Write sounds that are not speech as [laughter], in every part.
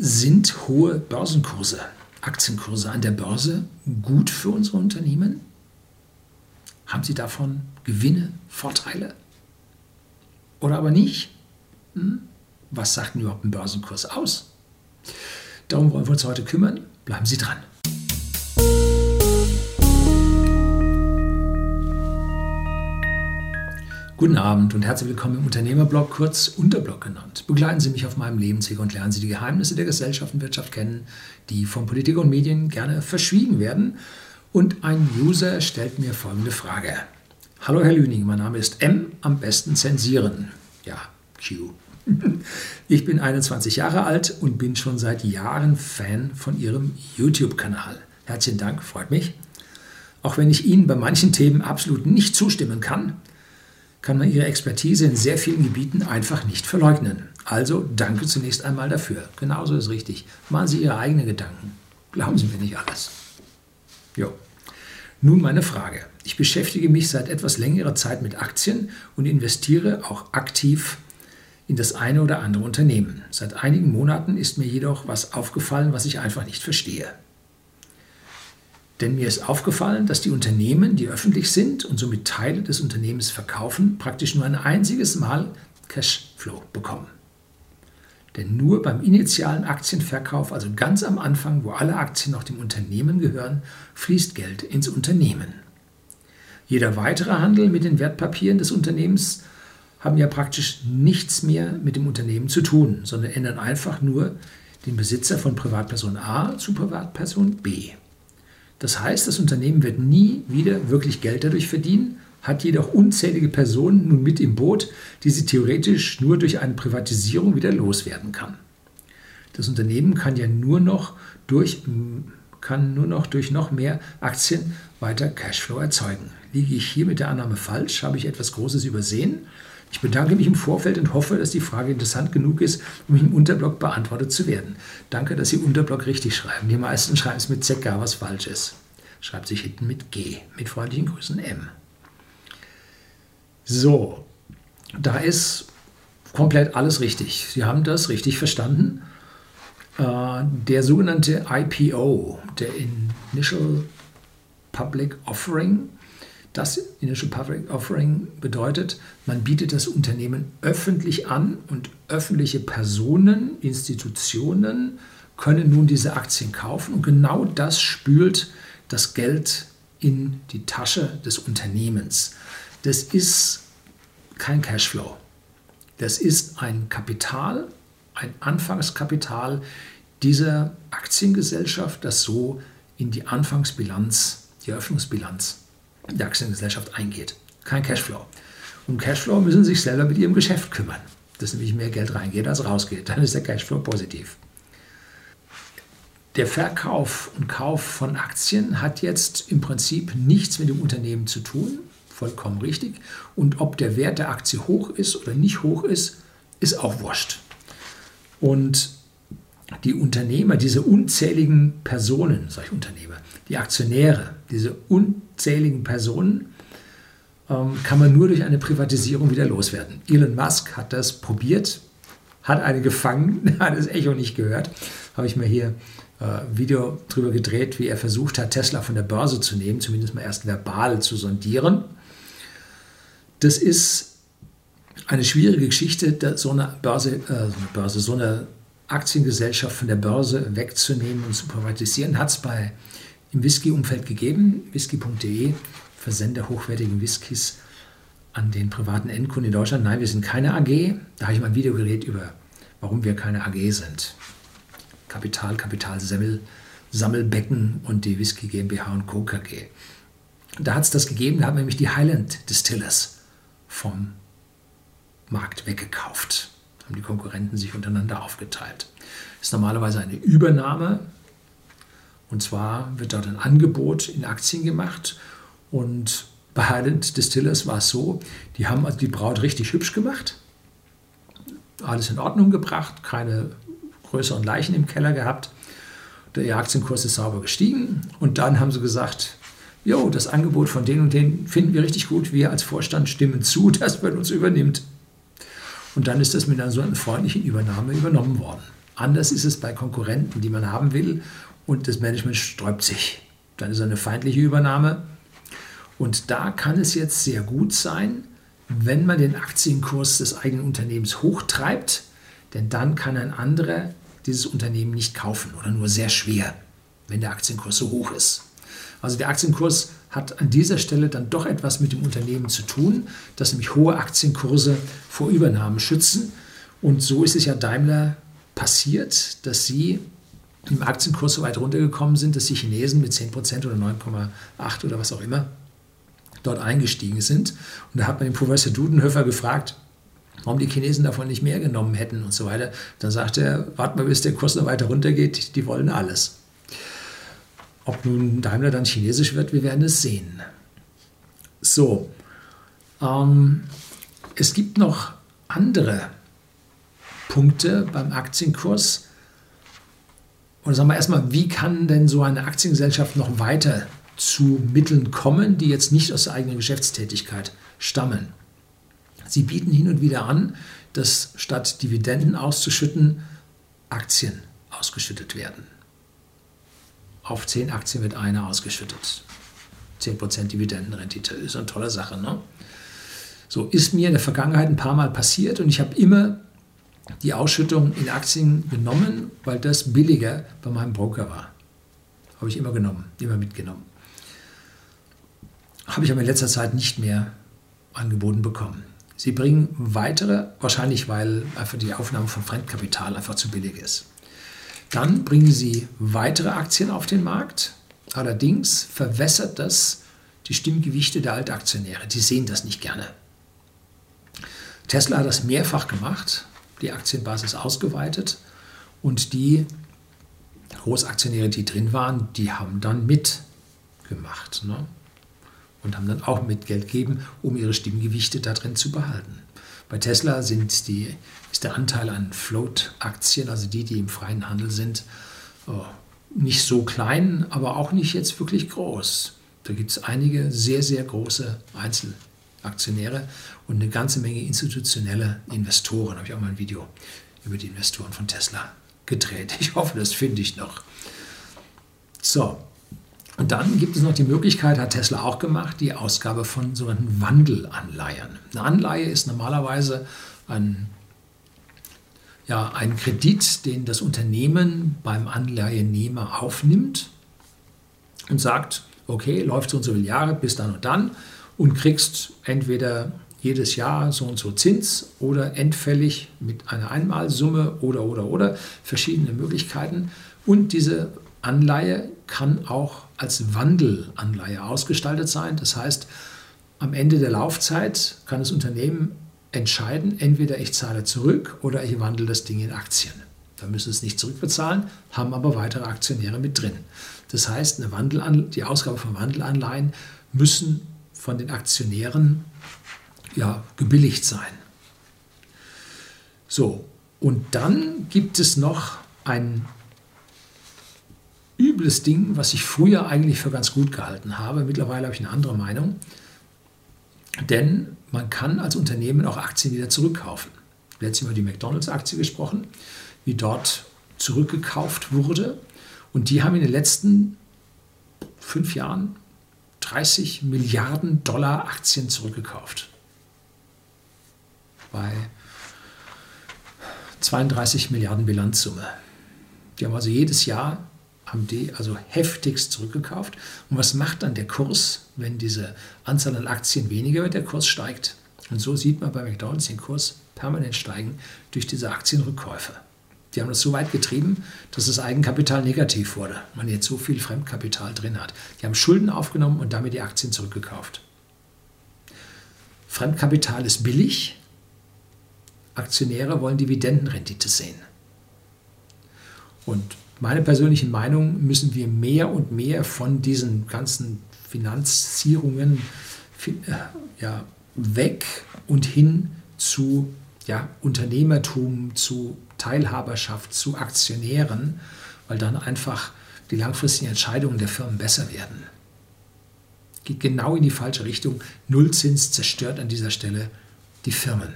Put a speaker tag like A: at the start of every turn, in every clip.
A: Sind hohe Börsenkurse, Aktienkurse an der Börse gut für unsere Unternehmen? Haben sie davon Gewinne, Vorteile? Oder aber nicht? Hm? Was sagt denn überhaupt ein Börsenkurs aus? Darum wollen wir uns heute kümmern. Bleiben Sie dran. Guten Abend und herzlich willkommen im Unternehmerblog, kurz Unterblog genannt. Begleiten Sie mich auf meinem Lebensweg und lernen Sie die Geheimnisse der Gesellschaft und Wirtschaft kennen, die von Politik und Medien gerne verschwiegen werden. Und ein User stellt mir folgende Frage. Hallo Herr Lüning, mein Name ist M, am besten zensieren. Ja, Q. [laughs] Ich bin 21 Jahre alt und bin schon seit Jahren Fan von Ihrem YouTube-Kanal. Herzlichen Dank, freut mich. Auch wenn ich Ihnen bei manchen Themen absolut nicht zustimmen kann, kann man ihre Expertise in sehr vielen Gebieten einfach nicht verleugnen. Also danke zunächst einmal dafür. Genauso ist richtig. Machen Sie Ihre eigenen Gedanken. Glauben Sie mir nicht alles. Jo. Nun meine Frage. Ich beschäftige mich seit etwas längerer Zeit mit Aktien und investiere auch aktiv in das eine oder andere Unternehmen. Seit einigen Monaten ist mir jedoch was aufgefallen, was ich einfach nicht verstehe. Denn mir ist aufgefallen, dass die Unternehmen, die öffentlich sind und somit Teile des Unternehmens verkaufen, praktisch nur ein einziges Mal Cashflow bekommen. Denn nur beim initialen Aktienverkauf, also ganz am Anfang, wo alle Aktien noch dem Unternehmen gehören, fließt Geld ins Unternehmen. Jeder weitere Handel mit den Wertpapieren des Unternehmens haben ja praktisch nichts mehr mit dem Unternehmen zu tun, sondern ändern einfach nur den Besitzer von Privatperson A zu Privatperson B. Das heißt, das Unternehmen wird nie wieder wirklich Geld dadurch verdienen, hat jedoch unzählige Personen nun mit im Boot, die sie theoretisch nur durch eine Privatisierung wieder loswerden kann. Das Unternehmen kann ja nur noch durch, kann nur noch, durch noch mehr Aktien weiter Cashflow erzeugen. Liege ich hier mit der Annahme falsch? Habe ich etwas Großes übersehen? Ich bedanke mich im Vorfeld und hoffe, dass die Frage interessant genug ist, um im Unterblock beantwortet zu werden. Danke, dass Sie Unterblock richtig schreiben. Die meisten schreiben es mit ZK, was falsch ist. Schreibt sich hinten mit G. Mit freundlichen Grüßen M. So, da ist komplett alles richtig. Sie haben das richtig verstanden. Äh, der sogenannte IPO, der Initial Public Offering, das Initial Public Offering bedeutet, man bietet das Unternehmen öffentlich an und öffentliche Personen, Institutionen können nun diese Aktien kaufen und genau das spült das Geld in die Tasche des Unternehmens. Das ist kein Cashflow. Das ist ein Kapital, ein Anfangskapital dieser Aktiengesellschaft, das so in die Anfangsbilanz, die Eröffnungsbilanz der Aktiengesellschaft eingeht. Kein Cashflow. Um Cashflow müssen sich selber mit Ihrem Geschäft kümmern, dass nämlich mehr Geld reingeht als rausgeht. Dann ist der Cashflow positiv. Der Verkauf und Kauf von Aktien hat jetzt im Prinzip nichts mit dem Unternehmen zu tun, vollkommen richtig. Und ob der Wert der Aktie hoch ist oder nicht hoch ist, ist auch wurscht. Und die Unternehmer, diese unzähligen Personen, solche Unternehmer, die Aktionäre, diese unzähligen Personen, ähm, kann man nur durch eine Privatisierung wieder loswerden. Elon Musk hat das probiert, hat eine gefangen, [laughs] hat das Echo nicht gehört. Habe ich mir hier äh, Video drüber gedreht, wie er versucht hat, Tesla von der Börse zu nehmen, zumindest mal erst verbal zu sondieren. Das ist eine schwierige Geschichte, so eine Börse, äh, Börse, so eine Aktiengesellschaft von der Börse wegzunehmen und zu privatisieren, hat es bei im Whisky-Umfeld gegeben. Whisky.de, Versender hochwertigen Whiskys an den privaten Endkunden in Deutschland. Nein, wir sind keine AG. Da habe ich mal ein Video gedreht über, warum wir keine AG sind. Kapital, Kapital, Semmel, Sammelbecken und die Whisky GmbH und Co. KG. Da hat es das gegeben, da haben nämlich die Highland Distillers vom Markt weggekauft. Haben die Konkurrenten sich untereinander aufgeteilt. Das ist normalerweise eine Übernahme. Und zwar wird dort ein Angebot in Aktien gemacht. Und bei Highland Distillers war es so, die haben also die Braut richtig hübsch gemacht. Alles in Ordnung gebracht, keine größeren Leichen im Keller gehabt. Der Aktienkurs ist sauber gestiegen. Und dann haben sie gesagt, jo, das Angebot von denen und denen finden wir richtig gut. Wir als Vorstand stimmen zu, [laughs] dass man uns übernimmt. Und dann ist das mit einer so einer freundlichen Übernahme übernommen worden. Anders ist es bei Konkurrenten, die man haben will und das Management sträubt sich. Dann ist eine feindliche Übernahme. Und da kann es jetzt sehr gut sein, wenn man den Aktienkurs des eigenen Unternehmens hochtreibt, denn dann kann ein anderer dieses Unternehmen nicht kaufen oder nur sehr schwer, wenn der Aktienkurs so hoch ist. Also der Aktienkurs hat an dieser Stelle dann doch etwas mit dem Unternehmen zu tun, dass nämlich hohe Aktienkurse vor Übernahmen schützen. Und so ist es ja Daimler passiert, dass sie im Aktienkurs so weit runtergekommen sind, dass die Chinesen mit 10% oder 9,8 oder was auch immer dort eingestiegen sind. Und da hat man den Professor Dudenhöfer gefragt, warum die Chinesen davon nicht mehr genommen hätten und so weiter. Dann sagte er, warten wir, bis der Kurs noch weiter runtergeht, die wollen alles. Ob nun Daimler dann chinesisch wird, wir werden es sehen. So, ähm, es gibt noch andere Punkte beim Aktienkurs. Oder sagen wir erstmal, wie kann denn so eine Aktiengesellschaft noch weiter zu Mitteln kommen, die jetzt nicht aus der eigenen Geschäftstätigkeit stammen? Sie bieten hin und wieder an, dass statt Dividenden auszuschütten, Aktien ausgeschüttet werden. Auf 10 Aktien wird eine ausgeschüttet. 10% Dividendenrendite ist eine tolle Sache. Ne? So ist mir in der Vergangenheit ein paar Mal passiert und ich habe immer die Ausschüttung in Aktien genommen, weil das billiger bei meinem Broker war. Habe ich immer genommen, immer mitgenommen. Habe ich aber in letzter Zeit nicht mehr angeboten bekommen. Sie bringen weitere, wahrscheinlich weil einfach die Aufnahme von Fremdkapital einfach zu billig ist. Dann bringen sie weitere Aktien auf den Markt. Allerdings verwässert das die Stimmgewichte der Altaktionäre. Die sehen das nicht gerne. Tesla hat das mehrfach gemacht, die Aktienbasis ausgeweitet und die Großaktionäre, die drin waren, die haben dann mitgemacht ne? und haben dann auch mit Geld gegeben, um ihre Stimmgewichte da drin zu behalten. Bei Tesla sind die, ist der Anteil an Float-Aktien, also die, die im freien Handel sind, oh, nicht so klein, aber auch nicht jetzt wirklich groß. Da gibt es einige sehr, sehr große Einzelaktionäre und eine ganze Menge institutionelle Investoren. Da habe ich auch mal ein Video über die Investoren von Tesla gedreht. Ich hoffe, das finde ich noch. So, und dann gibt es noch die Möglichkeit, hat Tesla auch gemacht, die Ausgabe von sogenannten Wandelanleihen. Eine Anleihe ist normalerweise ein, ja, ein Kredit, den das Unternehmen beim Anleihenehmer aufnimmt und sagt, okay, läuft so und so viele Jahre bis dann und dann und kriegst entweder jedes Jahr so und so Zins oder endfällig mit einer Einmalsumme oder oder oder verschiedene Möglichkeiten. Und diese Anleihe kann auch als Wandelanleihe ausgestaltet sein. Das heißt, am Ende der Laufzeit kann das Unternehmen entscheiden, entweder ich zahle zurück oder ich wandle das Ding in Aktien. Da müssen es nicht zurückbezahlen, haben aber weitere Aktionäre mit drin. Das heißt, eine die Ausgabe von Wandelanleihen müssen von den Aktionären ja, gebilligt sein. So, und dann gibt es noch ein übles Ding, was ich früher eigentlich für ganz gut gehalten habe. Mittlerweile habe ich eine andere Meinung. Denn man kann als Unternehmen auch Aktien wieder zurückkaufen. Letztes über die McDonalds-Aktie gesprochen, wie dort zurückgekauft wurde. Und die haben in den letzten fünf Jahren 30 Milliarden Dollar Aktien zurückgekauft. Bei 32 Milliarden Bilanzsumme. Die haben also jedes Jahr haben die also heftigst zurückgekauft. Und was macht dann der Kurs, wenn diese Anzahl an Aktien weniger wird? Der Kurs steigt. Und so sieht man bei McDonald's den Kurs permanent steigen durch diese Aktienrückkäufe. Die haben das so weit getrieben, dass das Eigenkapital negativ wurde. Man jetzt so viel Fremdkapital drin hat. Die haben Schulden aufgenommen und damit die Aktien zurückgekauft. Fremdkapital ist billig. Aktionäre wollen Dividendenrendite sehen. Und meine persönliche Meinung, müssen wir mehr und mehr von diesen ganzen Finanzierungen äh, ja, weg und hin zu ja, Unternehmertum, zu Teilhaberschaft, zu Aktionären, weil dann einfach die langfristigen Entscheidungen der Firmen besser werden. Geht genau in die falsche Richtung. Nullzins zerstört an dieser Stelle die Firmen.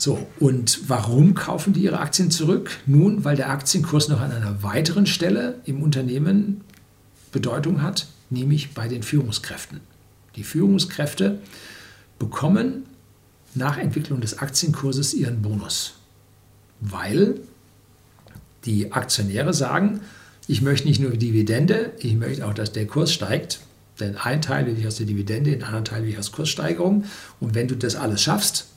A: So, und warum kaufen die ihre Aktien zurück? Nun, weil der Aktienkurs noch an einer weiteren Stelle im Unternehmen Bedeutung hat, nämlich bei den Führungskräften. Die Führungskräfte bekommen nach Entwicklung des Aktienkurses ihren Bonus, weil die Aktionäre sagen, ich möchte nicht nur Dividende, ich möchte auch, dass der Kurs steigt. Denn ein Teil will ich aus der Dividende, den anderen Teil will ich aus Kurssteigerung. Und wenn du das alles schaffst,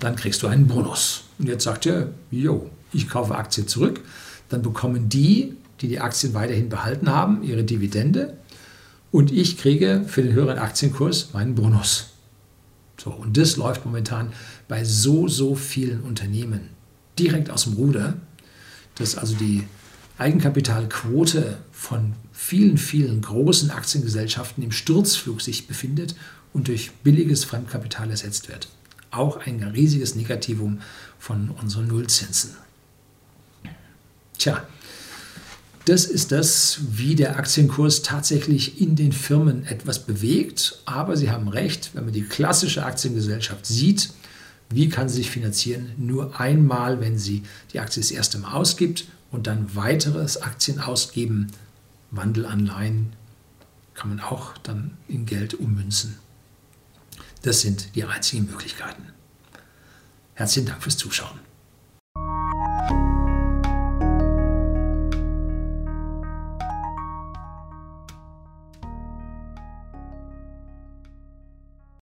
A: dann kriegst du einen Bonus. Und jetzt sagt er, jo, ich kaufe Aktien zurück. Dann bekommen die, die die Aktien weiterhin behalten haben, ihre Dividende. Und ich kriege für den höheren Aktienkurs meinen Bonus. So, und das läuft momentan bei so, so vielen Unternehmen direkt aus dem Ruder, dass also die Eigenkapitalquote von vielen, vielen großen Aktiengesellschaften im Sturzflug sich befindet und durch billiges Fremdkapital ersetzt wird. Auch ein riesiges Negativum von unseren Nullzinsen. Tja, das ist das, wie der Aktienkurs tatsächlich in den Firmen etwas bewegt. Aber Sie haben recht, wenn man die klassische Aktiengesellschaft sieht, wie kann sie sich finanzieren? Nur einmal, wenn sie die Aktie das erste Mal ausgibt und dann weiteres Aktien ausgeben. Wandelanleihen kann man auch dann in Geld ummünzen. Das sind die einzigen Möglichkeiten. Herzlichen Dank fürs Zuschauen.